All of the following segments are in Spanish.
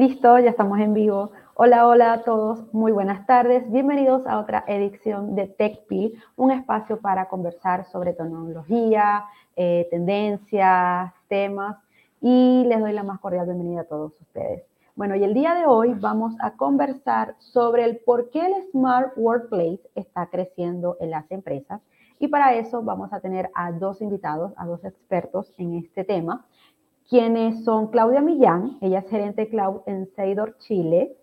Listo, ya estamos en vivo. Hola, hola a todos, muy buenas tardes. Bienvenidos a otra edición de TechPil, un espacio para conversar sobre tecnología, eh, tendencias, temas y les doy la más cordial bienvenida a todos ustedes. Bueno, y el día de hoy vamos a conversar sobre el por qué el Smart Workplace está creciendo en las empresas. Y para eso vamos a tener a dos invitados, a dos expertos en este tema quienes son Claudia Millán, ella es gerente cloud en Seidor Chile,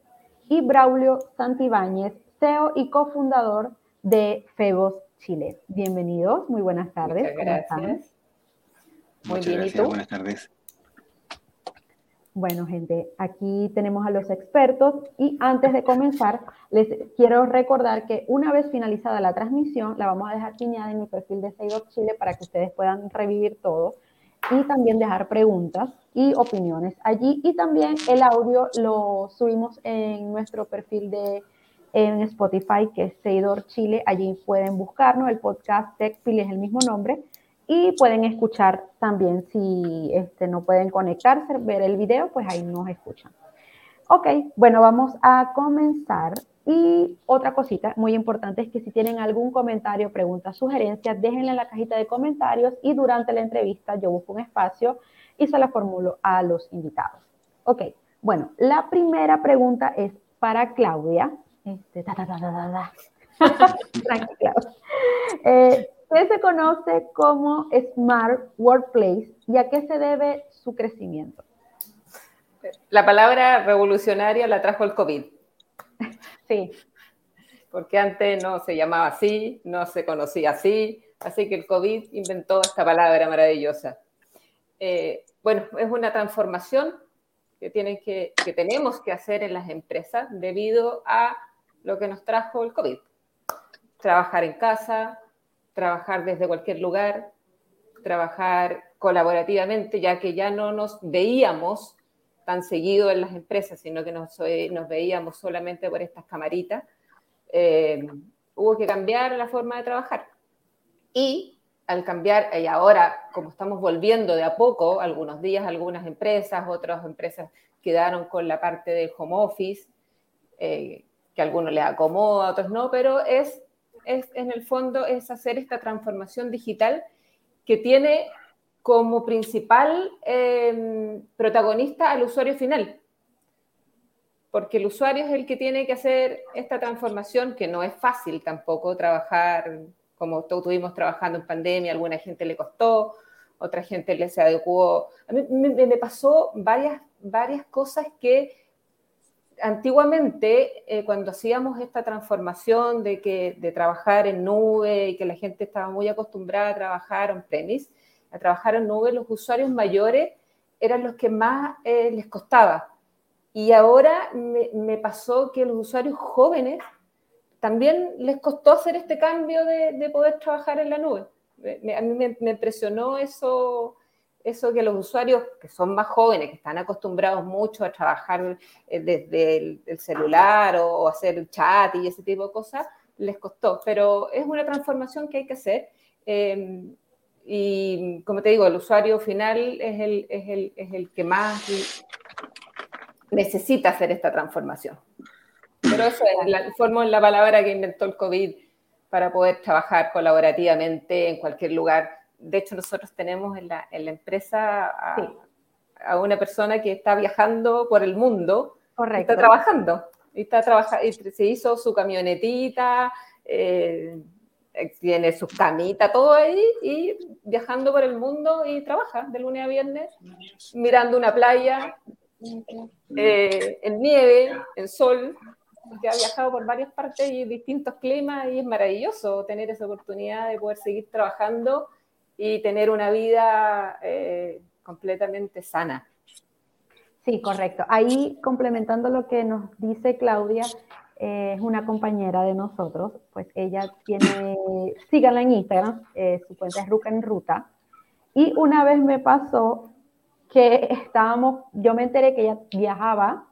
y Braulio Santibáñez, CEO y cofundador de Febos Chile. Bienvenidos, muy buenas tardes. gracias. Muy bien, ¿y tú? Buenas tardes. Bueno, gente, aquí tenemos a los expertos y antes de comenzar, les quiero recordar que una vez finalizada la transmisión, la vamos a dejar piñada en mi perfil de Seidor Chile para que ustedes puedan revivir todo y también dejar preguntas y opiniones allí. Y también el audio lo subimos en nuestro perfil de en Spotify, que es Seidor Chile. Allí pueden buscarnos, el podcast TechPil es el mismo nombre. Y pueden escuchar también, si este, no pueden conectarse, ver el video, pues ahí nos escuchan. Ok, bueno, vamos a comenzar. Y otra cosita muy importante es que si tienen algún comentario, pregunta, sugerencia, déjenla en la cajita de comentarios y durante la entrevista yo busco un espacio y se la formulo a los invitados. Ok, bueno, la primera pregunta es para Claudia. Este, eh, ¿Qué se conoce como Smart Workplace y a qué se debe su crecimiento? La palabra revolucionaria la trajo el COVID. Sí. Porque antes no se llamaba así, no se conocía así, así que el COVID inventó esta palabra maravillosa. Eh, bueno, es una transformación que, que tenemos que hacer en las empresas debido a lo que nos trajo el COVID. Trabajar en casa, trabajar desde cualquier lugar, trabajar colaborativamente, ya que ya no nos veíamos tan seguido en las empresas, sino que nos, eh, veíamos solamente por estas camaritas, eh, hubo que cambiar la forma de trabajar. Y al cambiar, y ahora como estamos volviendo de a poco, algunos días algunas empresas, otras empresas quedaron con la parte de home office, eh, que a algunos les acomoda, a otros no, pero es, es en el fondo es hacer esta transformación digital que tiene como principal em, protagonista al usuario final. Porque el usuario es el que tiene que hacer esta transformación, que no es fácil tampoco trabajar como estuvimos trabajando en pandemia, alguna gente le costó, otra gente le se adecuó. A mí me, pasó varias, varias cosas que antiguamente, eh, cuando hacíamos esta transformación de, que, de trabajar en nube y que la gente estaba muy acostumbrada a trabajar on-premise, a trabajar en nube, los usuarios mayores eran los que más eh, les costaba. Y ahora me, pasó que los usuarios jóvenes también les costó hacer este cambio de, poder trabajar en la nube. a mí me, impresionó eso, eso que los usuarios que son más jóvenes, que están acostumbrados mucho a trabajar eh, desde el, celular o, hacer chat y ese tipo de cosas, les costó. Pero es una transformación que hay que hacer. Eh, y como te digo, el usuario final es el, es el, es el que más necesita hacer esta transformación. Pero eso es la, forma la palabra que inventó el COVID para poder trabajar colaborativamente en cualquier lugar. De hecho, nosotros tenemos en la, en la empresa a, a, una persona que está viajando por el mundo, Correcto. está trabajando, y, está trabajando, y se hizo su camionetita, eh, tiene su camita, todo ahí, y viajando por el mundo y trabaja de lunes a viernes, mirando una playa eh, en nieve, en sol, que ha viajado por varias partes y distintos climas, y es maravilloso tener esa oportunidad de poder seguir trabajando y tener una vida eh, completamente sana. Sí, correcto. Ahí complementando lo que nos dice Claudia, es una compañera de nosotros, pues ella tiene, síganla en Instagram, eh, su cuenta es Ruca en Ruta, y una vez me pasó que estábamos, yo me enteré que ella viajaba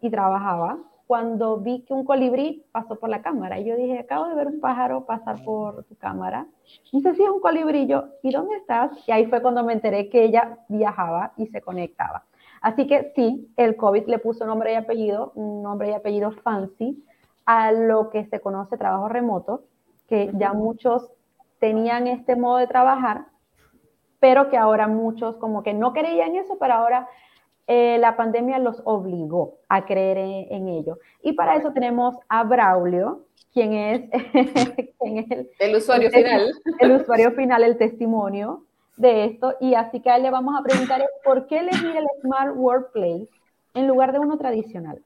y trabajaba cuando vi que un colibrí pasó por la cámara. Y yo dije, acabo de ver un pájaro pasar por tu cámara. No sé si es un colibrillo, ¿y dónde estás? Y ahí fue cuando me enteré que ella viajaba y se conectaba. Así que sí, el COVID le puso nombre y apellido, nombre y apellido fancy, a lo que se conoce trabajo remoto, que ya muchos tenían este modo de trabajar, pero que ahora muchos como que no creían eso, pero ahora eh, la pandemia los obligó a creer en, ello. Y para eso tenemos a Braulio, quien es, el, usuario final. El usuario final, el testimonio de esto. Y así que a él le vamos a preguntar por qué elegir el Smart Workplace en lugar de uno tradicional.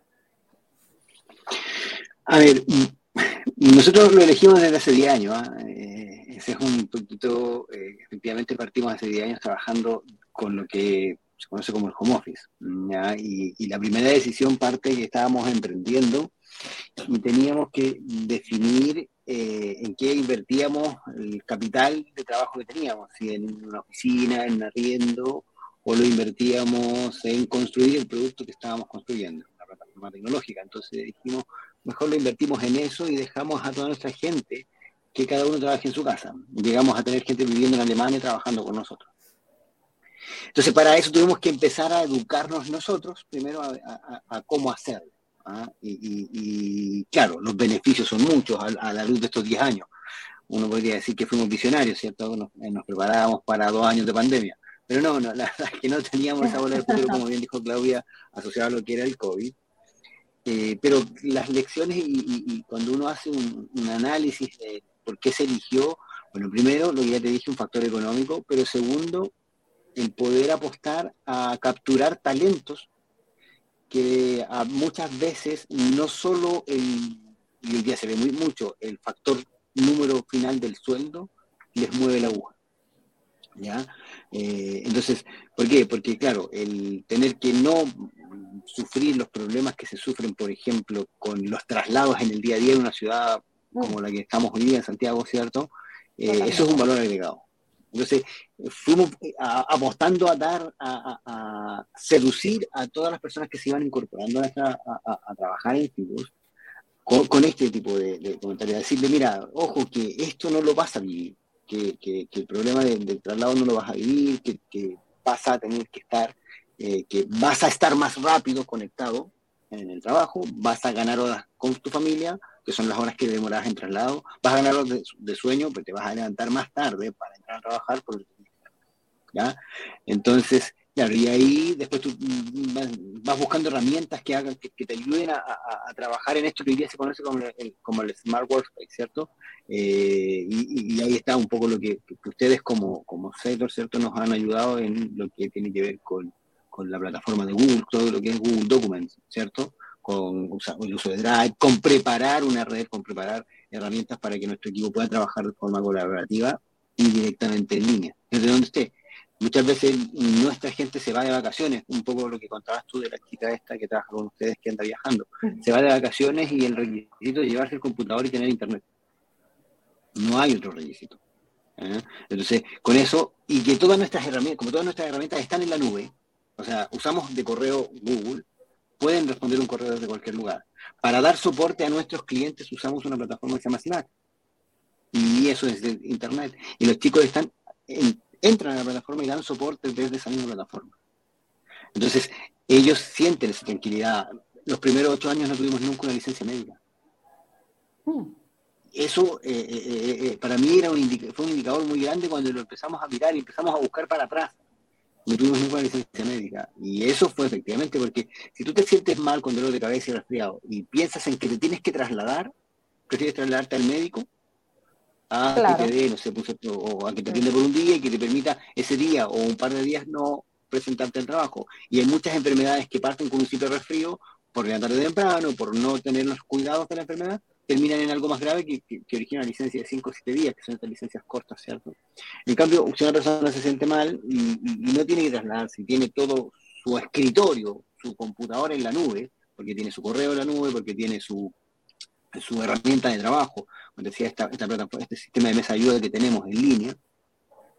A ver, nosotros lo elegimos desde hace 10 años. ¿ah? Eh, ese es un poquito, eh, efectivamente partimos hace 10 años trabajando con lo que se conoce como el home office. Y, la primera decisión parte que estábamos emprendiendo y teníamos que definir eh, en qué invertíamos el capital de trabajo que teníamos, si en una oficina, en un arriendo, o lo invertíamos en construir el producto que estábamos construyendo, la plataforma tecnológica. Entonces dijimos, mejor lo invertimos en eso y dejamos a toda nuestra gente que cada uno trabaje en su casa. Llegamos a tener gente viviendo en Alemania trabajando con nosotros. Entonces, para eso tuvimos que empezar a educarnos nosotros, primero a, cómo hacerlo. ¿ah? Y, claro, los beneficios son muchos a, la luz de estos 10 años. Uno podría decir que fuimos visionarios, ¿cierto? Nos, eh, nos preparábamos para dos años de pandemia. Pero no, no, la verdad es que no teníamos esa bola de futuro, como bien dijo Claudia, asociada a lo que era el COVID. Eh, pero las lecciones y, cuando uno hace un, análisis de por qué se eligió, bueno, primero, lo que ya te dije, un factor económico, pero segundo, el poder apostar a capturar talentos que a muchas veces no solo el, y hoy día se ve muy mucho, el factor número final del sueldo les mueve la aguja. ¿Ya? Eh, entonces, ¿por qué? Porque claro, el tener que no sufrir los problemas que se sufren, por ejemplo, con los traslados en el día a día de una ciudad como la que estamos hoy día en Santiago, ¿cierto? Eh, eso es un valor agregado. Entonces, fuimos apostando a dar, a, seducir a todas las personas que se iban incorporando a, trabajar en Fibus con, este tipo de, comentarios. Decirle, mira, ojo, que esto no lo vas a vivir, que, el problema del traslado no lo vas a vivir, que, vas a tener que estar, eh, que vas a estar más rápido conectado en el trabajo, vas a ganar horas con tu familia, que son las horas que demoras en traslado, vas a ganar horas de, sueño, porque te vas a levantar más tarde para entrar a trabajar, por ¿ya? Entonces, claro, y ahí después tú vas, buscando herramientas que hagan, que, te ayuden a, trabajar en esto que hoy día se conoce como el, como el Smart Workspace, ¿cierto? Eh, y, ahí está un poco lo que, ustedes como, como sector, ¿cierto? Nos han ayudado en lo que tiene que ver con, con la plataforma de Google, todo lo que es Google Documents, ¿cierto? con el uso de Drive, con preparar una red, con preparar herramientas para que nuestro equipo pueda trabajar de forma colaborativa y directamente en línea, desde donde esté. Muchas veces nuestra gente se va de vacaciones, un poco lo que contabas tú de la chica esta que trabaja con ustedes que anda viajando. Se va de vacaciones y el requisito es llevarse el computador y tener internet. No hay otro requisito. ¿eh? Entonces, con eso, y que todas nuestras herramientas, como todas nuestras herramientas están en la nube, o sea, usamos de correo Google, pueden responder un correo desde cualquier lugar. Para dar soporte a nuestros clientes usamos una plataforma que se llama Slack. Y eso es de Internet. Y los chicos están entran a la plataforma y dan soporte desde esa misma plataforma. Entonces, ellos sienten esa tranquilidad. Los primeros ocho años no tuvimos nunca una licencia médica. Hmm. Eso eh, eh, eh, para mí era un fue un indicador muy grande cuando lo empezamos a mirar y empezamos a buscar para atrás no tuvimos ninguna licencia médica. Y eso fue efectivamente porque si tú te sientes mal con dolor de cabeza y resfriado y piensas en que te tienes que trasladar, prefieres trasladarte al médico a que te dé, no sé, pues, o a que te atienda por un día y que te permita ese día o un par de días no presentarte al trabajo. Y hay muchas enfermedades que parten con un simple resfrío por levantarte temprano, por no tener los cuidados de la enfermedad, terminan en algo más grave que, que, origina una licencia de 5 o 7 días, que son estas licencias cortas, ¿cierto? En cambio, si una persona se siente mal y, no tiene que trasladarse, tiene todo su escritorio, su computador en la nube, porque tiene su correo en la nube, porque tiene su, su herramienta de trabajo, como decía, esta, esta plataforma, este sistema de mesa de ayuda que tenemos en línea,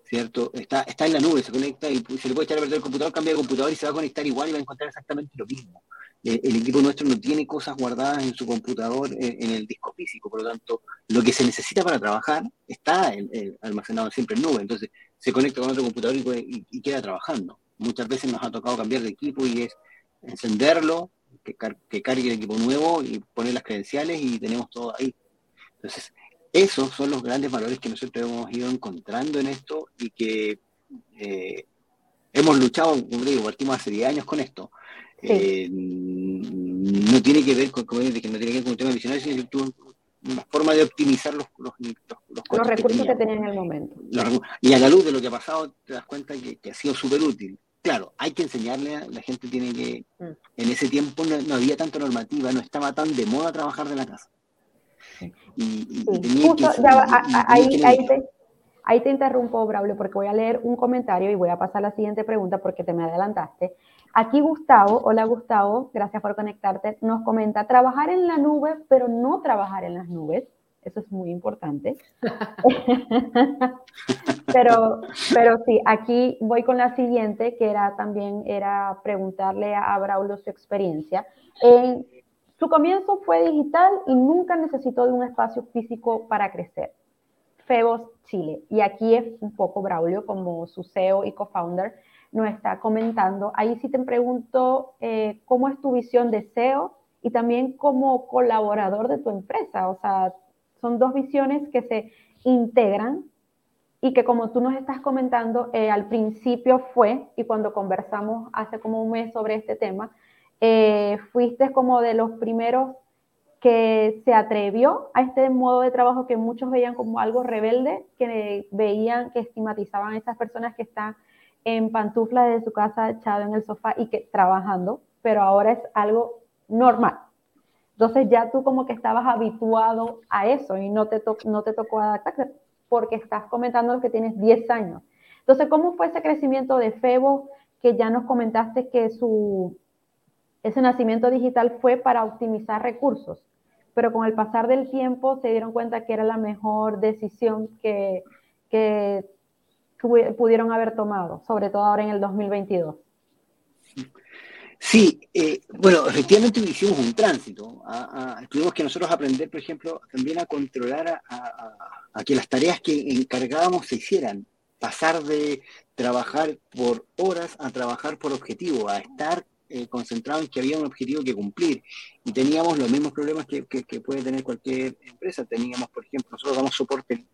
¿cierto? Está, está en la nube, se conecta y se le puede echar a perder el computador, cambia de computador y se va a conectar igual y va a encontrar exactamente lo mismo. Eh, el equipo nuestro no tiene cosas guardadas en su computador eh, en, el disco físico, por lo tanto, lo que se necesita para trabajar está almacenado siempre en nube, entonces se conecta con otro computador y, queda trabajando. Muchas veces nos ha tocado cambiar de equipo y es encenderlo, que, que cargue el equipo nuevo y poner las credenciales y tenemos todo ahí. Entonces, esos son los grandes valores que nosotros hemos ido encontrando en esto y que eh, hemos luchado, como digo, partimos hace 10 años con esto. Eh, no tiene que ver con, que no tiene que ver con un tema visionario, sino que una forma de optimizar los, los, los, recursos que, tenían en el momento. y a la luz de lo que ha pasado, te das cuenta que, ha sido súper útil. Claro, hay que enseñarle, a la gente tiene que, mm. en ese tiempo no, había tanta normativa, no estaba tan de moda trabajar de la casa. Y, Justo, ahí, ahí, te, ahí te interrumpo, Braulio, porque voy a leer un comentario y voy a pasar a la siguiente pregunta porque te me adelantaste. Aquí Gustavo, hola Gustavo, gracias por conectarte, nos comenta trabajar en la nube, pero no trabajar en las nubes. Eso es muy importante. pero, pero sí, aquí voy con la siguiente, que era también era preguntarle a Braulio su experiencia. En, su comienzo fue digital y nunca necesitó de un espacio físico para crecer. Febos Chile. Y aquí es un poco Braulio como su CEO y co-founder nos está comentando. Ahí sí te pregunto eh, cómo es tu visión de SEO y también como colaborador de tu empresa. O sea, son dos visiones que se integran y que como tú nos estás comentando, eh, al principio fue, y cuando conversamos hace como un mes sobre este tema, eh, fuiste como de los primeros que se atrevió a este modo de trabajo que muchos veían como algo rebelde, que veían, que estigmatizaban a esas personas que están en pantuflas de su casa echado en el sofá y que trabajando, pero ahora es algo normal. Entonces ya tú como que estabas habituado a eso y no te, no te tocó adaptarte porque estás comentando que tienes 10 años. Entonces, ¿cómo fue ese crecimiento de Febo que ya nos comentaste que su, ese nacimiento digital fue para optimizar recursos? Pero con el pasar del tiempo se dieron cuenta que era la mejor decisión que, que pudieron haber tomado, sobre todo ahora en el 2022? Sí, eh, bueno, efectivamente hicimos un tránsito. tuvimos que nosotros aprender, por ejemplo, también a controlar a, que las tareas que encargábamos se hicieran. Pasar de trabajar por horas a trabajar por objetivo, a estar eh, concentrado en que había un objetivo que cumplir. Y teníamos los mismos problemas que, puede tener cualquier empresa. Teníamos, por ejemplo, nosotros damos soporte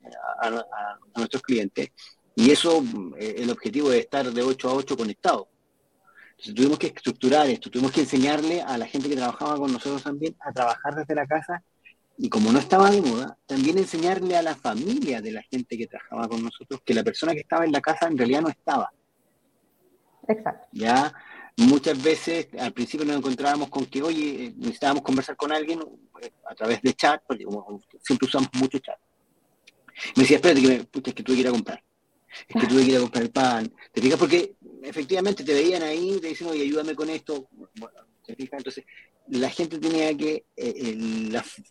a nuestros clientes y eso, eh, el objetivo es estar de 8 a 8 conectado. Entonces tuvimos que estructurar esto, tuvimos que enseñarle a la gente que trabajaba con nosotros también a trabajar desde la casa y como no estaba de moda, también enseñarle a la familia de la gente que trabajaba con nosotros que la persona que estaba en la casa en realidad no estaba. Exacto. Ya muchas veces al principio nos encontrábamos con que, oye, eh, necesitábamos conversar con alguien eh, a través de chat, porque siempre usamos mucho chat. Me decía, espérate que, me, es que tuve que ir a comprar es que tuve que ir a comprar el pan. ¿Te fijas? Porque efectivamente te veían ahí, te dicen, oye, ayúdame con esto. Bueno, ¿te fijas? Entonces, la gente tenía que, eh,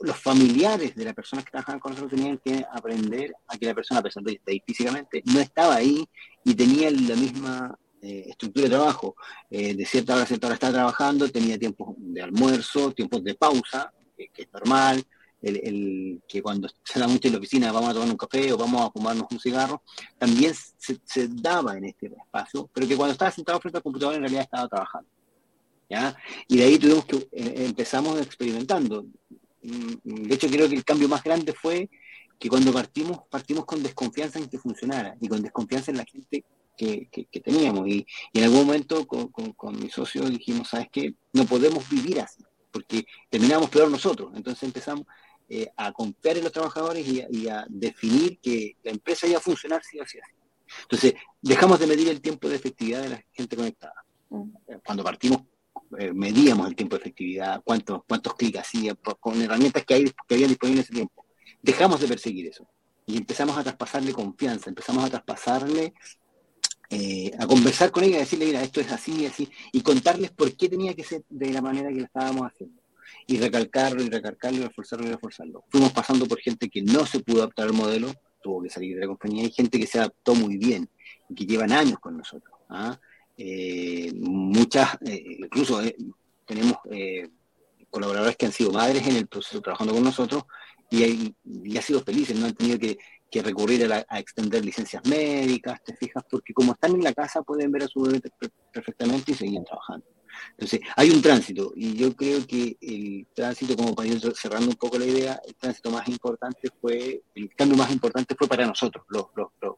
los familiares de las personas que trabajaban con nosotros tenían que aprender a que la persona, a pesar de estar ahí físicamente, no estaba ahí y tenía la misma eh, estructura de trabajo. Eh, de cierta hora a cierta hora estaba trabajando, tenía tiempos de almuerzo, tiempos de pausa, que es normal, el, que cuando se da mucho en la oficina vamos a tomar un café o vamos a fumarnos un cigarro, también se, daba en este espacio, pero que cuando estaba sentado frente al computador en realidad estaba trabajando. ¿ya? Y de ahí tuvimos que, eh, empezamos experimentando. Mm, de hecho, creo que el cambio más grande fue que cuando partimos, partimos con desconfianza en que funcionara y con desconfianza en la gente que, que, teníamos. Y, en algún momento con, con, con mi socio dijimos, ¿sabes qué? No podemos vivir así, porque terminamos peor nosotros. Entonces empezamos, eh, a confiar en los trabajadores y a, definir que la empresa iba a funcionar si o sí. Entonces, dejamos de medir el tiempo de efectividad de la gente conectada. Mm. Cuando partimos, eh, medíamos el tiempo de efectividad, cuántos, cuántos clics hacía, con herramientas que, hay, que había disponibles en ese tiempo. Dejamos de perseguir eso y empezamos a traspasarle confianza, empezamos a traspasarle, eh, a conversar con ella, a decirle, mira, esto es así, así, y contarles por qué tenía que ser de la manera que lo estábamos haciendo y recalcarlo y recalcarlo y reforzarlo y reforzarlo. Fuimos pasando por gente que no se pudo adaptar al modelo, tuvo que salir de la compañía, y gente que se adaptó muy bien y que llevan años con nosotros. ¿ah? Eh, muchas, eh, incluso eh, tenemos colaboradores que han sido madres en el proceso trabajando con nosotros y, y han sido felices, no han tenido que, recurrir a, extender licencias médicas, te fijas, porque como están en la casa pueden ver a su bebé perfectamente y seguir trabajando. Entonces, hay un tránsito, y yo creo que el tránsito, como para ir cerrando un poco la idea, el tránsito más importante fue, el cambio más importante fue para nosotros, los, los, los,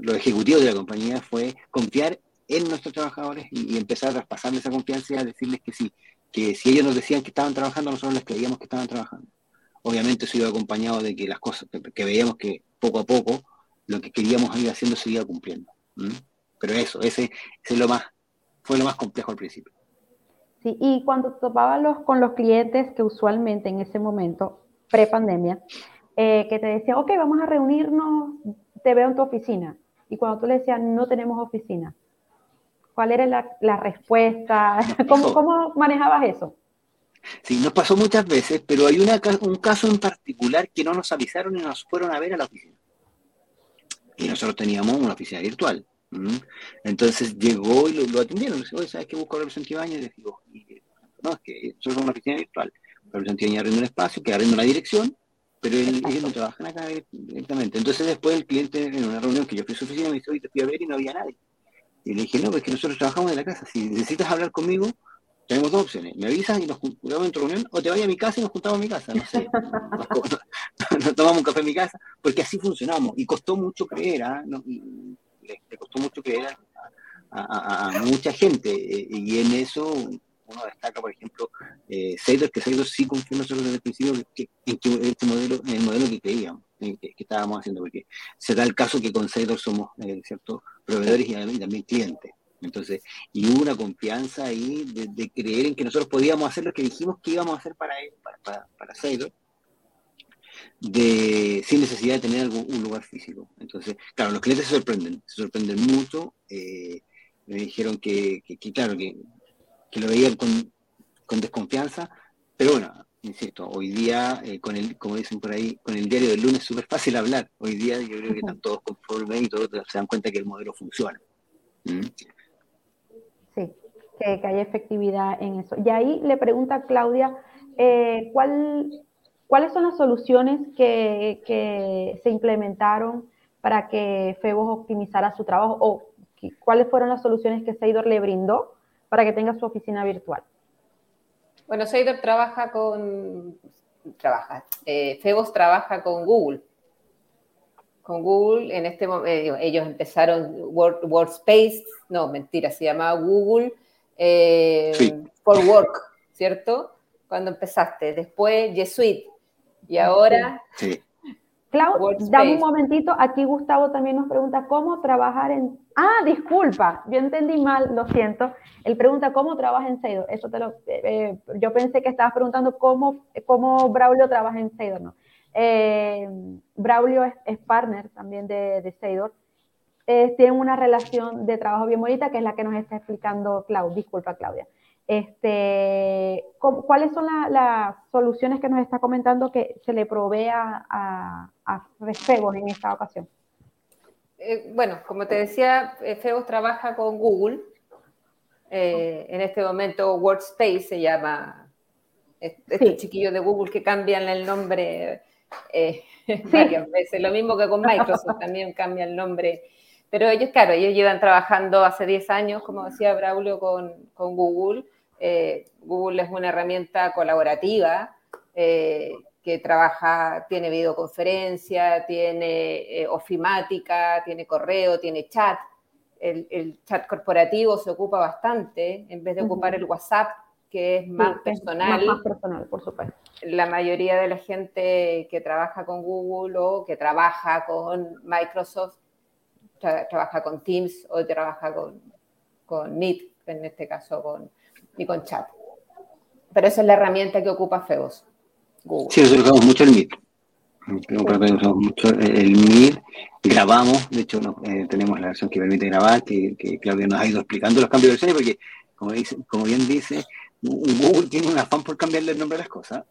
los, ejecutivos de la compañía, fue confiar en nuestros trabajadores y, empezar a traspasarles esa confianza y a decirles que sí, que si ellos nos decían que estaban trabajando, nosotros les creíamos que estaban trabajando. Obviamente eso iba acompañado de que las cosas, que, veíamos que poco a poco lo que queríamos ir haciendo se iba cumpliendo. Pero eso, ese, ese es lo más fue lo más complejo al principio. Sí, y cuando topaba los, con los clientes que usualmente en ese momento, pre-pandemia, eh, que te decían, ok, vamos a reunirnos, te veo en tu oficina. Y cuando tú le decías, no tenemos oficina, ¿cuál era la, respuesta? ¿Cómo, ¿Cómo, manejabas eso? Sí, nos pasó muchas veces, pero hay una, un caso en particular que no nos avisaron y nos fueron a ver a la oficina. Y nosotros teníamos una oficina virtual. Entonces llegó y lo, atendieron. Le Oye, ¿sabes qué busco representante Ibañez? Y les digo, no, es que somos una oficina virtual. Representante Ibañez arrenda un espacio, que arrenda una dirección, pero él, ellos no trabajan acá directamente. Entonces después el cliente, en una reunión que yo fui a su oficina, me dice, oye, te fui a ver y no había nadie. Y le dije, no, pues que nosotros trabajamos en la casa. Si necesitas hablar conmigo, tenemos dos opciones. Me avisas y nos juntamos en tu reunión, o te vayas a mi casa y nos juntamos a mi casa. No sé. Nos, tomamos un café en mi casa, porque así funcionamos. Y costó mucho creer, ¿ah? Le, costó mucho creer a, mucha gente. Eh, y en eso uno destaca, por ejemplo, eh, Seidor, que Seidor sí confió nosotros desde el principio que, en, este modelo, en el modelo que creíamos, que, estábamos haciendo, porque se da el caso que con Seidor somos eh, ciertos proveedores y, también clientes. Entonces, y hubo una confianza ahí de, creer en que nosotros podíamos hacer lo que dijimos que íbamos a hacer para, para, para, para de, sin necesidad de tener algún, un lugar físico. Entonces, claro, los clientes se sorprenden, se sorprenden mucho. Eh, me dijeron que, claro, que, lo veían con, desconfianza, pero bueno, insisto, hoy día, eh, con el, como dicen por ahí, con el diario del lunes es súper fácil hablar. Hoy día yo creo que están todos conformes y todos se dan cuenta que el modelo funciona. ¿Mm? Sí, que, hay efectividad en eso. Y ahí le pregunta Claudia, eh, ¿cuál ¿Cuáles son las soluciones que, se implementaron para que Febos optimizara su trabajo o cuáles fueron las soluciones que Seidor le brindó para que tenga su oficina virtual? Bueno, Seidor trabaja con, trabaja, eh, Febos trabaja con Google. Con Google, en este momento, eh, ellos empezaron Workspace, no, mentira, se llamaba Google eh, for Work, ¿cierto? Cuando empezaste. Después G Suite, y ahora... Sí. Clau, dame un momentito. Aquí Gustavo también nos pregunta cómo trabajar en... Ah, disculpa, yo entendí mal, lo siento. Él pregunta cómo trabaja en Seidor. Eso te lo... Eh, eh, yo pensé que estabas preguntando cómo, cómo Braulio trabaja en Seidor, ¿no? Eh, Braulio es, partner también de, de Seidor. tienen una relación de trabajo bien bonita, que es la que nos está explicando Clau. Disculpa, Claudia. Este, ¿Cuáles son las soluciones que nos está comentando que se le provee a, a, Febos en esta ocasión? Eh, bueno, como te decía, eh, Febos trabaja con Google. Eh, en este momento Workspace se llama estos chiquillos de Google que cambian el nombre varias veces. Lo mismo que con Microsoft, también cambia el nombre pero ellos, claro, ellos llevan trabajando hace 10 años, como decía Braulio, con, con Google. Eh, Google es una herramienta colaborativa eh, que trabaja, tiene videoconferencia, tiene eh, ofimática, tiene correo, tiene chat. El, chat corporativo se ocupa bastante en vez de ocupar el WhatsApp, que es más personal. Más, personal, por supuesto. La mayoría de la gente que trabaja con Google o que trabaja con Microsoft trabaja con Teams o trabaja con, con Meet, en este caso con, y con Chat. Pero esa es la herramienta que ocupa Febos. Sí, nosotros usamos mucho el Meet. Usamos mucho el Meet, grabamos, de hecho eh, tenemos la versión que permite grabar, que, que, Claudia nos ha ido explicando los cambios de versiones, porque como, dice, como bien dice, Google tiene un afán por cambiarle el nombre a las cosas.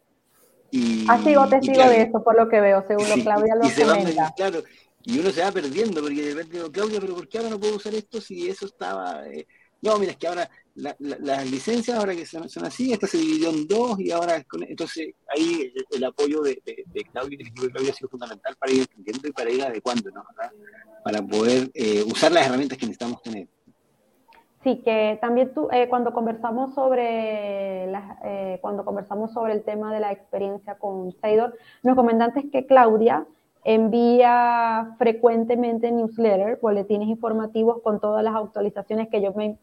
Y, ah, sigo testigo de eso, por lo que veo, según Claudia lo comenta. claro, y uno se va perdiendo, porque de repente digo, Claudia, pero ¿por qué ahora no puedo usar esto si eso estaba... Eh, no, mira, es que ahora las licencias, ahora que son, así, esta se dividió en dos y ahora, entonces ahí el, apoyo de, de, Claudio y del equipo de ha sido fundamental para ir entendiendo y para ir adecuando, ¿no? Para poder eh, usar las herramientas que necesitamos tener. Sí, que también tú, eh, cuando conversamos sobre eh, cuando conversamos sobre el tema de la experiencia con Seidor, nos comentaste que Claudia envía frecuentemente newsletters, boletines informativos con todas las actualizaciones que yo me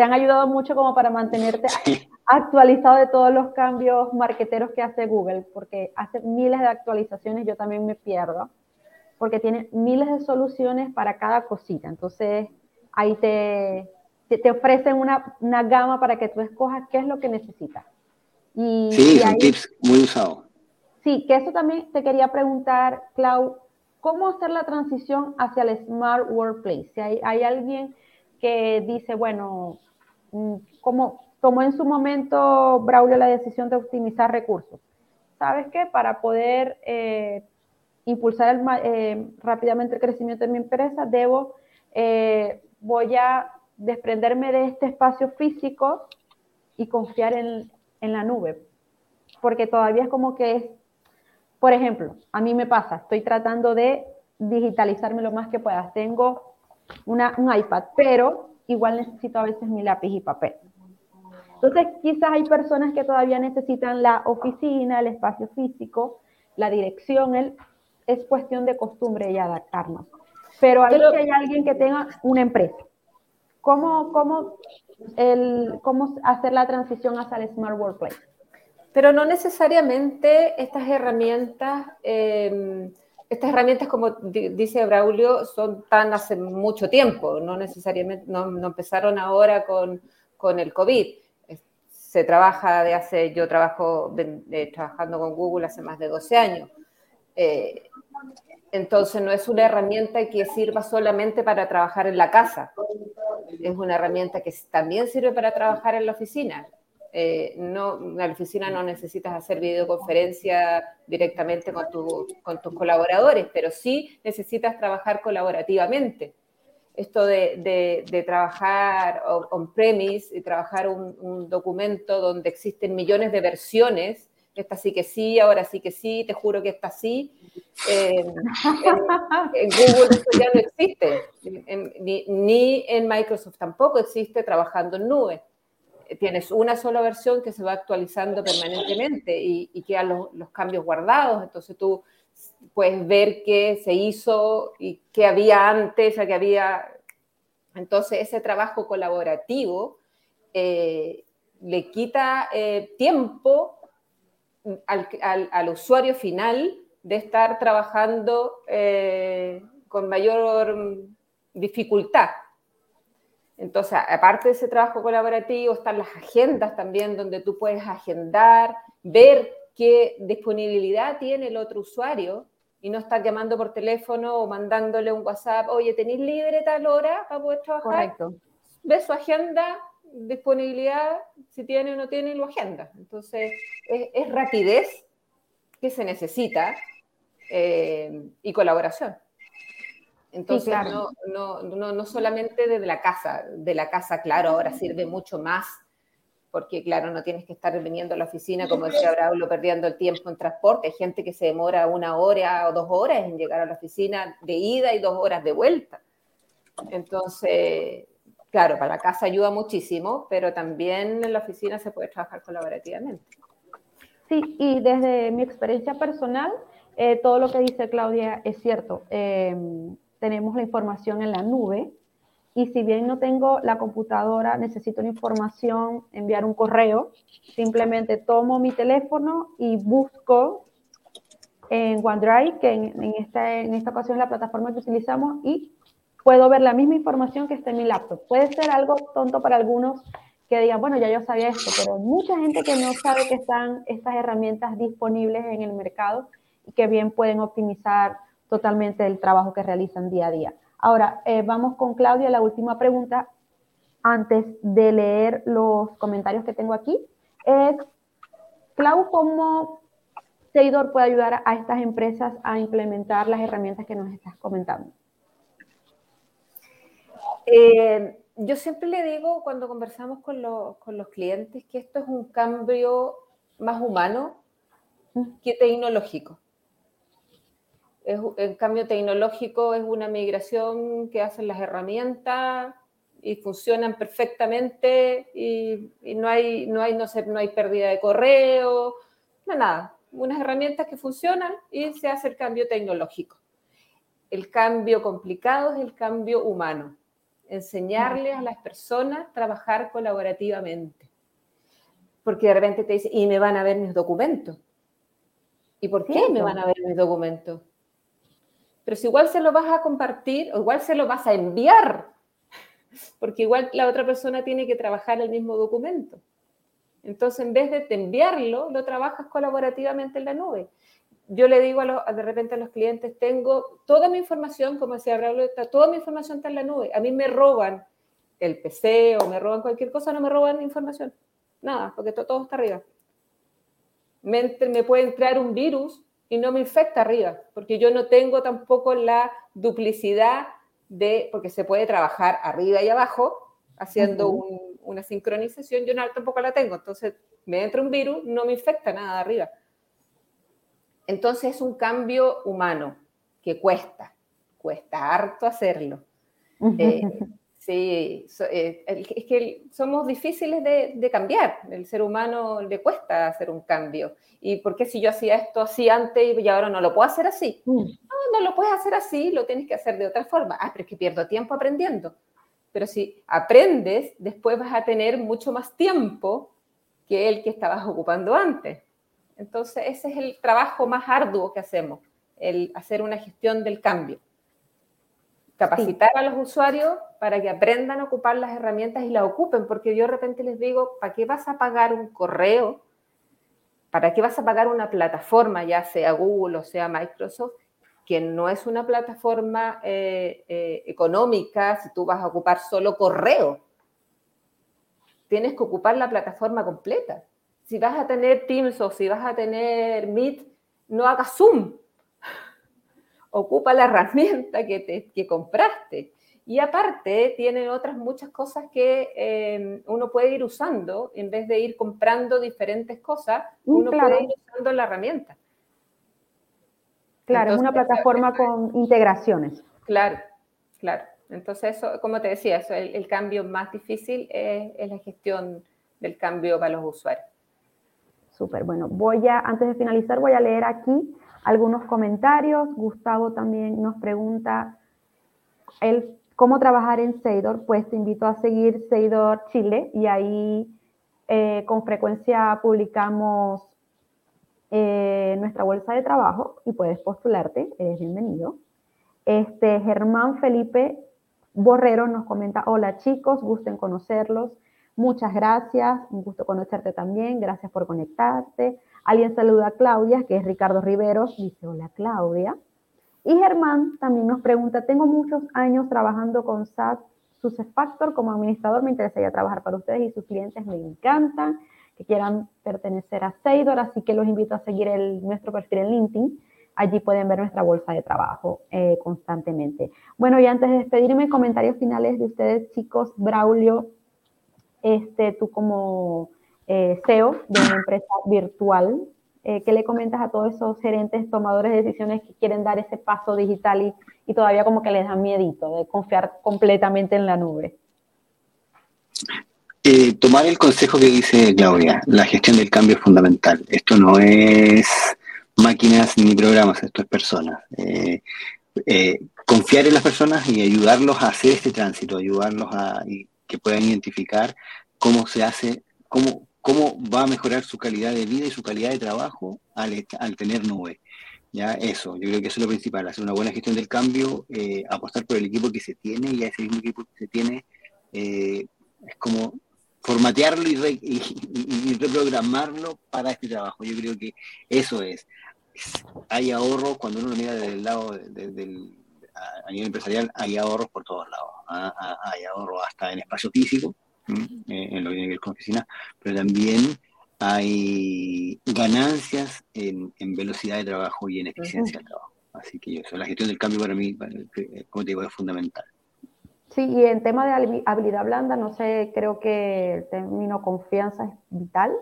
te han ayudado mucho como para mantenerte actualizado de todos los cambios marqueteros que hace Google, porque hace miles de actualizaciones, yo también me pierdo, porque tiene miles de soluciones para cada cosita. Entonces, ahí te, te, ofrecen una, una, gama para que tú escojas qué es lo que necesitas. Y, sí, son tips muy usados. Sí, que eso también te quería preguntar, Clau, ¿cómo hacer la transición hacia el Smart Workplace? Si hay, hay alguien que dice, bueno, como tomó en su momento Braulio la decisión de optimizar recursos. ¿Sabes qué? Para poder eh, impulsar eh, rápidamente el crecimiento de mi empresa, debo, eh, voy a desprenderme de este espacio físico y confiar en, en la nube. Porque todavía es como que es, por ejemplo, a mí me pasa, estoy tratando de digitalizarme lo más que pueda. Tengo una, un iPad, pero igual necesito a veces mi lápiz y papel. Entonces, quizás hay personas que todavía necesitan la oficina, el espacio físico, la dirección, el, es cuestión de costumbre y adaptarnos. Pero ahí si hay alguien que tenga una empresa. ¿Cómo, cómo, el, ¿Cómo hacer la transición hacia el Smart Workplace? Pero no necesariamente estas herramientas eh, estas herramientas, como dice Braulio, son tan hace mucho tiempo, no necesariamente, no, empezaron ahora con, con, el COVID. Se trabaja de hace, yo trabajo trabajando con Google hace más de 12 años. Eh, entonces no es una herramienta que sirva solamente para trabajar en la casa, es una herramienta que también sirve para trabajar en la oficina. Eh, no, en la oficina no necesitas hacer videoconferencia directamente con, tus colaboradores, pero sí necesitas trabajar colaborativamente. Esto de, trabajar on-premise y trabajar un, documento donde existen millones de versiones, esta sí que sí, ahora sí que sí, te juro que esta sí, en, Google esto ya no existe, ni, ni en Microsoft tampoco existe trabajando en nube tienes una sola versión que se va actualizando permanentemente y, quedan los, cambios guardados, entonces tú puedes ver qué se hizo y qué había antes, a qué había... Entonces ese trabajo colaborativo eh, le quita eh, tiempo al, usuario final de estar trabajando eh, con mayor dificultad. Entonces, aparte de ese trabajo colaborativo, están las agendas también, donde tú puedes agendar, ver qué disponibilidad tiene el otro usuario y no estar llamando por teléfono o mandándole un WhatsApp, oye, ¿tenéis libre tal hora para poder trabajar? Correcto. Ves su agenda, disponibilidad, si tiene o no tiene, lo agenda. Entonces, es, rapidez que se necesita eh, y colaboración. Entonces, no, no, no, no, solamente desde la casa, de la casa, claro, ahora sirve mucho más, porque, claro, no tienes que estar viniendo a la oficina, como decía Braulio, perdiendo el tiempo en transporte. Hay gente que se demora una hora o dos horas en llegar a la oficina de ida y dos horas de vuelta. Entonces, claro, para la casa ayuda muchísimo, pero también en la oficina se puede trabajar colaborativamente. Sí, y desde mi experiencia personal, eh, todo lo que dice Claudia es cierto. Eh, tenemos la información en la nube y si bien no tengo la computadora, necesito la información, enviar un correo, simplemente tomo mi teléfono y busco en OneDrive, que en, esta, en esta ocasión es la plataforma que utilizamos, y puedo ver la misma información que está en mi laptop. Puede ser algo tonto para algunos que digan, bueno, ya yo sabía esto, pero mucha gente que no sabe que están estas herramientas disponibles en el mercado y que bien pueden optimizar totalmente el trabajo que realizan día a día. Ahora, eh, vamos con Claudia, la última pregunta, antes de leer los comentarios que tengo aquí, es, Clau, ¿cómo Seidor puede ayudar a estas empresas a implementar las herramientas que nos estás comentando? Eh, yo siempre le digo cuando conversamos con, con los clientes que esto es un cambio más humano que tecnológico. El cambio tecnológico es una migración que hacen las herramientas y funcionan perfectamente y, no, hay, no, hay, no, sé, no hay pérdida de correo, no nada. Unas herramientas que funcionan y se hace el cambio tecnológico. El cambio complicado es el cambio humano. Enseñarle a las personas a trabajar colaborativamente. Porque de repente te dice, y me van a ver mis documentos. ¿Y por qué me van a ver mis documentos? Pero si igual se lo vas a compartir o igual se lo vas a enviar, porque igual la otra persona tiene que trabajar el mismo documento. Entonces, en vez de enviarlo, lo trabajas colaborativamente en la nube. Yo le digo a de repente a los clientes, tengo toda mi información, como decía Raúl, toda mi información está en la nube. A mí me roban el PC o me roban cualquier cosa, no me roban información. Nada, porque todo está arriba me, me puede entrar un virus y no me infecta arriba, porque yo no tengo tampoco la duplicidad de, porque se puede trabajar arriba y abajo haciendo una sincronización, yo no, tampoco la tengo, entonces me entra un virus, no me infecta nada arriba. Entonces es un cambio humano que cuesta, cuesta harto hacerlo. Sí, eh, es que somos difíciles de, cambiar. El ser humano le cuesta hacer un cambio. ¿Y por qué si yo hacía esto así antes y ahora no lo puedo hacer así? Mm. No, no lo puedes hacer así, lo tienes que hacer de otra forma. Ah, pero es que pierdo tiempo aprendiendo. Pero si aprendes, después vas a tener mucho más tiempo que el que estabas ocupando antes. Entonces, ese es el trabajo más arduo que hacemos, el hacer una gestión del cambio capacitar a los usuarios para que aprendan a ocupar las herramientas y las ocupen, porque yo de repente les digo, ¿para qué vas a pagar un correo? ¿Para qué vas a pagar una plataforma, ya sea Google o sea Microsoft, que no es una plataforma eh, eh, económica si tú vas a ocupar solo correo? Tienes que ocupar la plataforma completa. Si vas a tener Teams o si vas a tener Meet, no hagas Zoom, ocupa la herramienta que, te, que compraste. Y aparte, tiene otras muchas cosas que em, uno puede ir usando, en vez de ir comprando diferentes cosas, mm, uno puede ir usando la herramienta. Claro, es una plataforma con integraciones. Claro, claro. Entonces, eso, como te decía, eso, el, cambio más difícil es, es, la gestión del cambio para los usuarios. Súper, bueno, voy a, antes de finalizar, voy a leer aquí algunos comentarios. Gustavo también nos pregunta el, cómo trabajar en Seidor. Pues te invito a seguir Seidor Chile y ahí eh, con frecuencia publicamos eh, nuestra bolsa de trabajo y puedes postularte, eres bienvenido. Este, Germán Felipe Borrero nos comenta, hola chicos, gusto en conocerlos. Muchas gracias, un gusto conocerte también, gracias por conectarte. Alguien saluda a Claudia, que es Ricardo Riveros, dice, hola Claudia. Y Germán también nos pregunta, tengo muchos años trabajando con SAP Factor como administrador, me interesaría trabajar para ustedes y sus clientes me encantan, que quieran pertenecer a Seidor, así que los invito a seguir nuestro perfil en LinkedIn. Allí pueden ver nuestra bolsa de trabajo eh, constantemente. Bueno, y antes de despedirme, comentarios finales de ustedes, chicos. Braulio, este, tú como eh, CEO de una empresa virtual. Eh, ¿Qué le comentas a todos esos gerentes, tomadores de decisiones que quieren dar ese paso digital y, y todavía como que les da miedito de confiar completamente en la nube? Eh, tomar el consejo que dice Claudia, la gestión del cambio es fundamental. Esto no es máquinas ni programas, esto es personas. confiar en las personas y ayudarlos a hacer este tránsito, ayudarlos a que puedan identificar cómo se hace, cómo, cómo va a mejorar su calidad de vida y su calidad de trabajo al, tener nube. Ya, eso, yo creo que eso es lo principal, hacer una buena gestión del cambio, eh, apostar por el equipo que se tiene y a ese mismo equipo que se tiene eh, es como formatearlo y, reprogramarlo para este trabajo. Yo creo que eso es. Hay ahorros, cuando uno mira desde el lado del, a nivel empresarial, hay ahorros por todos lados. Ah, hay ahorros hasta en espacio físico, eh, en lo que tiene que ver con oficina, pero también hay ganancias en, velocidad de trabajo y en eficiencia de trabajo. Así que eso, la gestión del cambio para mí, como te digo, es fundamental. Sí, y en tema de habilidad blanda, no sé, creo que el término confianza es vital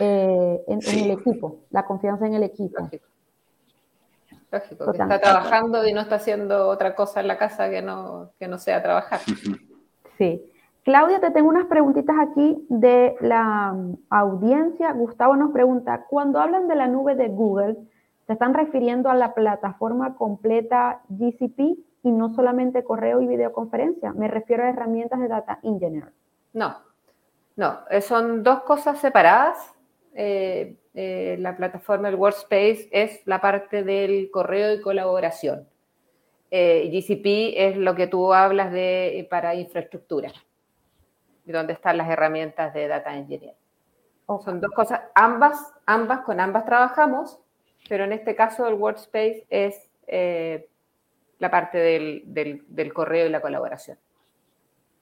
eh, en, el equipo, la confianza en el equipo. Lógico. Lógico, que está trabajando y no está haciendo otra cosa en la casa que no, que no sea trabajar. Sí. Claudia, te tengo unas preguntitas aquí de la um, audiencia. Gustavo nos pregunta, cuando hablan de la nube de Google, ¿se están refiriendo a la plataforma completa GCP y no solamente correo y videoconferencia? Me refiero a herramientas de Data Engineer. No, no, eh, son dos cosas separadas. Eh, eh, la plataforma, el Workspace, es la parte del correo y colaboración. GCP es lo que tú hablas de para infraestructura, donde están las herramientas de Data Engineering. Son dos cosas, ambas, ambas, con ambas trabajamos, pero en este caso el Workspace es la parte del, del correo y la colaboración.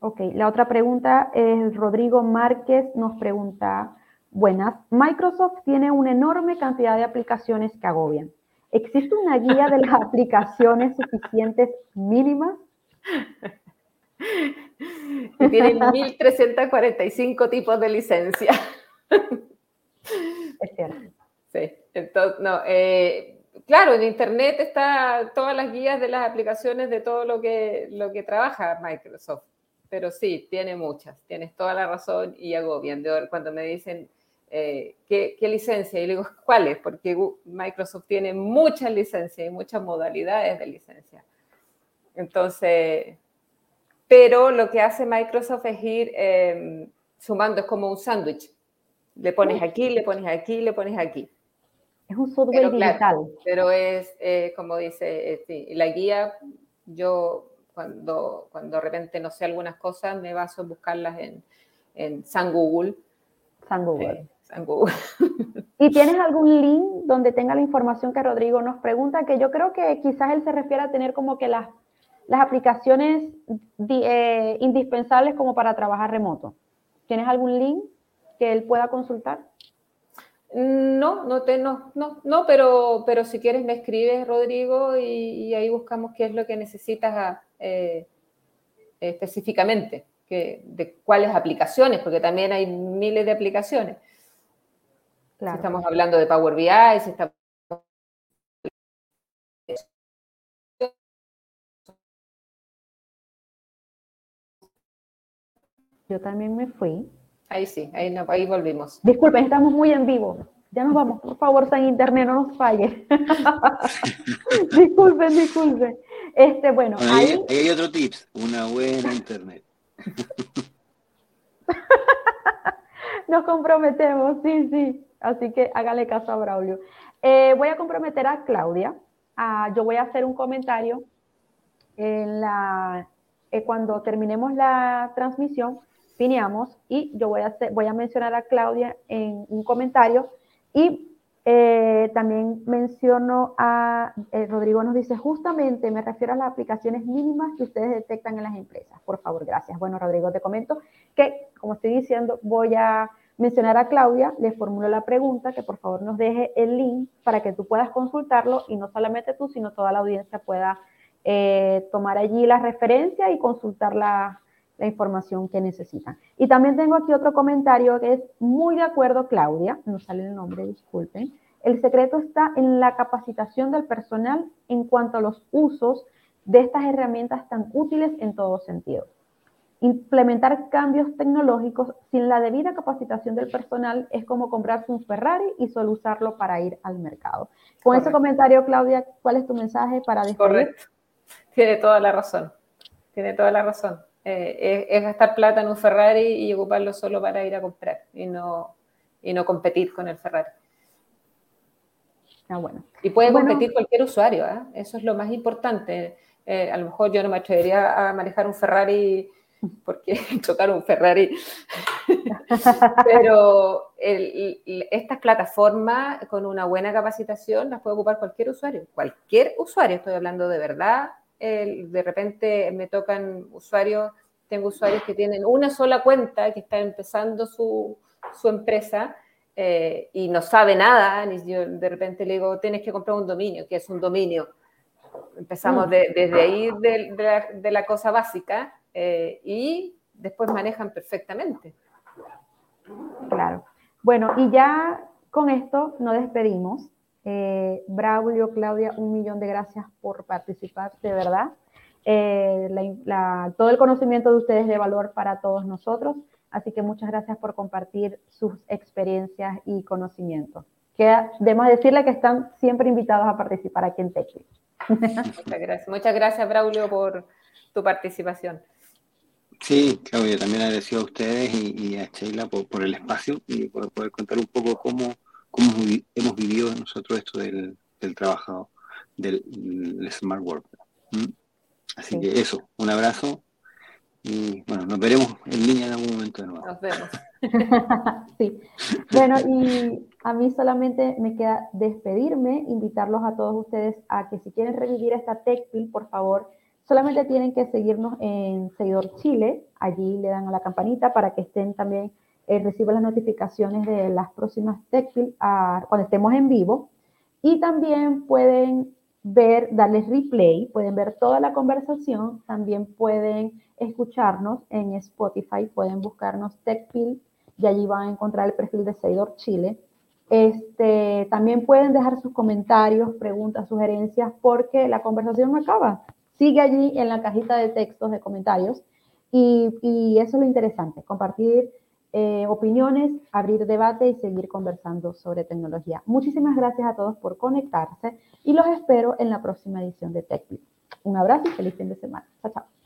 Ok, la otra pregunta es Rodrigo Márquez nos pregunta, Buenas. Microsoft tiene una enorme cantidad de aplicaciones que agobian. ¿Existe una guía de las aplicaciones suficientes mínimas? tienen 1.345 tipos de licencia. Es cierto. Sí, entonces, no, eh, claro, en Internet están todas las guías de las aplicaciones de todo lo que, lo que trabaja Microsoft. Pero sí, tiene muchas, tienes toda la razón y agobian. Cuando me dicen eh, ¿qué, licencia? Y le digo, ¿cuáles? Porque Microsoft tiene muchas licencias y muchas modalidades de licencia. Entonces, pero lo que hace Microsoft es ir em, sumando, es como un sándwich. Le pones aquí, le pones aquí, le pones aquí. Es un software digital. pero es, eh, como dice, eh, la guía, yo cuando, cuando de repente no sé algunas cosas, me baso en buscarlas en, en San Google. San Google. ¿Y tienes algún link donde tenga la información que Rodrigo nos pregunta? Que yo creo que quizás él se refiere a tener como que las, las aplicaciones eh, indispensables como para trabajar remoto. ¿Tienes algún link que él pueda consultar? No, no, te, no, no, no pero, pero si quieres me escribes, Rodrigo, y, ahí buscamos qué es lo que necesitas eh, específicamente, que, de cuáles aplicaciones, porque también hay miles de aplicaciones estamos hablando de Power BI, si estamos... Yo también me fui. Ahí sí, ahí, ahí volvimos. Disculpen, estamos muy en vivo. Ya nos vamos, por favor, San Internet, no nos falle. disculpen, disculpen. Este, bueno, ahí... hay otro tips, una buena Internet. nos comprometemos, sí, sí. Así que hágale caso a Braulio. Eh, voy a comprometer a Claudia. yo voy a hacer un comentario en la, eh, cuando terminemos la transmisión, pineamos y yo voy a, voy a mencionar a Claudia en un comentario y eh, también menciono a Rodrigo nos dice, justamente me refiero a las aplicaciones mínimas que ustedes detectan en las empresas. Por favor, gracias. Bueno, Rodrigo, te comento que, como estoy diciendo, voy a mencionar a Claudia, le formulo la pregunta, que por favor nos deje el link para que tú puedas consultarlo y no solamente tú, sino toda la audiencia pueda eh, tomar allí la referencia y consultar la, la información que necesitan. Y también tengo aquí otro comentario que es muy de acuerdo, Claudia, no sale el nombre, disculpen. El secreto está en la capacitación del personal en cuanto a los usos de estas herramientas tan útiles en todos sentidos. Implementar cambios tecnológicos sin la debida capacitación del personal es como comprarse un Ferrari y solo usarlo para ir al mercado. Con ese comentario, Claudia, ¿cuál es tu mensaje para despedir? Correcto. Tiene toda la razón. Tiene toda la razón. Eh, es, gastar plata en un Ferrari y ocuparlo solo para ir a comprar y no, y no competir con el Ferrari. Ah, bueno. Y puede competir cualquier usuario, ¿eh? eso es lo más importante. Eh, a lo mejor yo no me atrevería a manejar un Ferrari porque chocar un Ferrari. Pero estas plataformas con una buena capacitación las puede ocupar cualquier usuario, cualquier usuario, estoy hablando de verdad. De repente me tocan usuarios, tengo usuarios que tienen una sola cuenta, que está empezando su, su empresa eh, y no sabe nada, y de repente le digo, tienes que comprar un dominio, que es un dominio empezamos desde ahí de, la, cosa básica eh, y después manejan perfectamente. Claro. Bueno, y ya con esto nos despedimos. Eh, Braulio, Claudia, un millón de gracias por participar, de verdad. Eh, todo el conocimiento de ustedes es de valor para todos nosotros, así que muchas gracias por compartir sus experiencias y conocimientos. debemos decirle que están siempre invitados a participar aquí en TechLink. Muchas gracias. Muchas gracias, Braulio, por tu participación. Sí, Claudia, también agradecido a ustedes y, a Sheila por, el espacio y por poder contar un poco cómo, cómo hemos vivido nosotros esto del, trabajo del, Smart Work. ¿Mm? Así que eso, un abrazo y bueno, nos veremos en línea en algún momento de nuevo. Nos vemos. sí. Bueno, y a mí solamente me queda despedirme, invitarlos a todos ustedes a que si quieren revivir esta TechPil, por favor, solamente tienen que seguirnos en Seguidor Chile. Allí le dan a la campanita para que estén también, eh, las notificaciones de las próximas TechPil cuando estemos en vivo. Y también pueden ver, darles replay, pueden ver toda la conversación, también pueden escucharnos en Spotify, pueden buscarnos TechPil y allí van a encontrar el perfil de Seidor Chile. Este, también pueden dejar sus comentarios, preguntas, sugerencias, porque la conversación no acaba. Sigue allí en la cajita de textos de comentarios y, y eso es lo interesante, compartir eh, opiniones, abrir debate y seguir conversando sobre tecnología. Muchísimas gracias a todos por conectarse y los espero en la próxima edición de TechView. Un abrazo y feliz fin de semana. Chao, chao.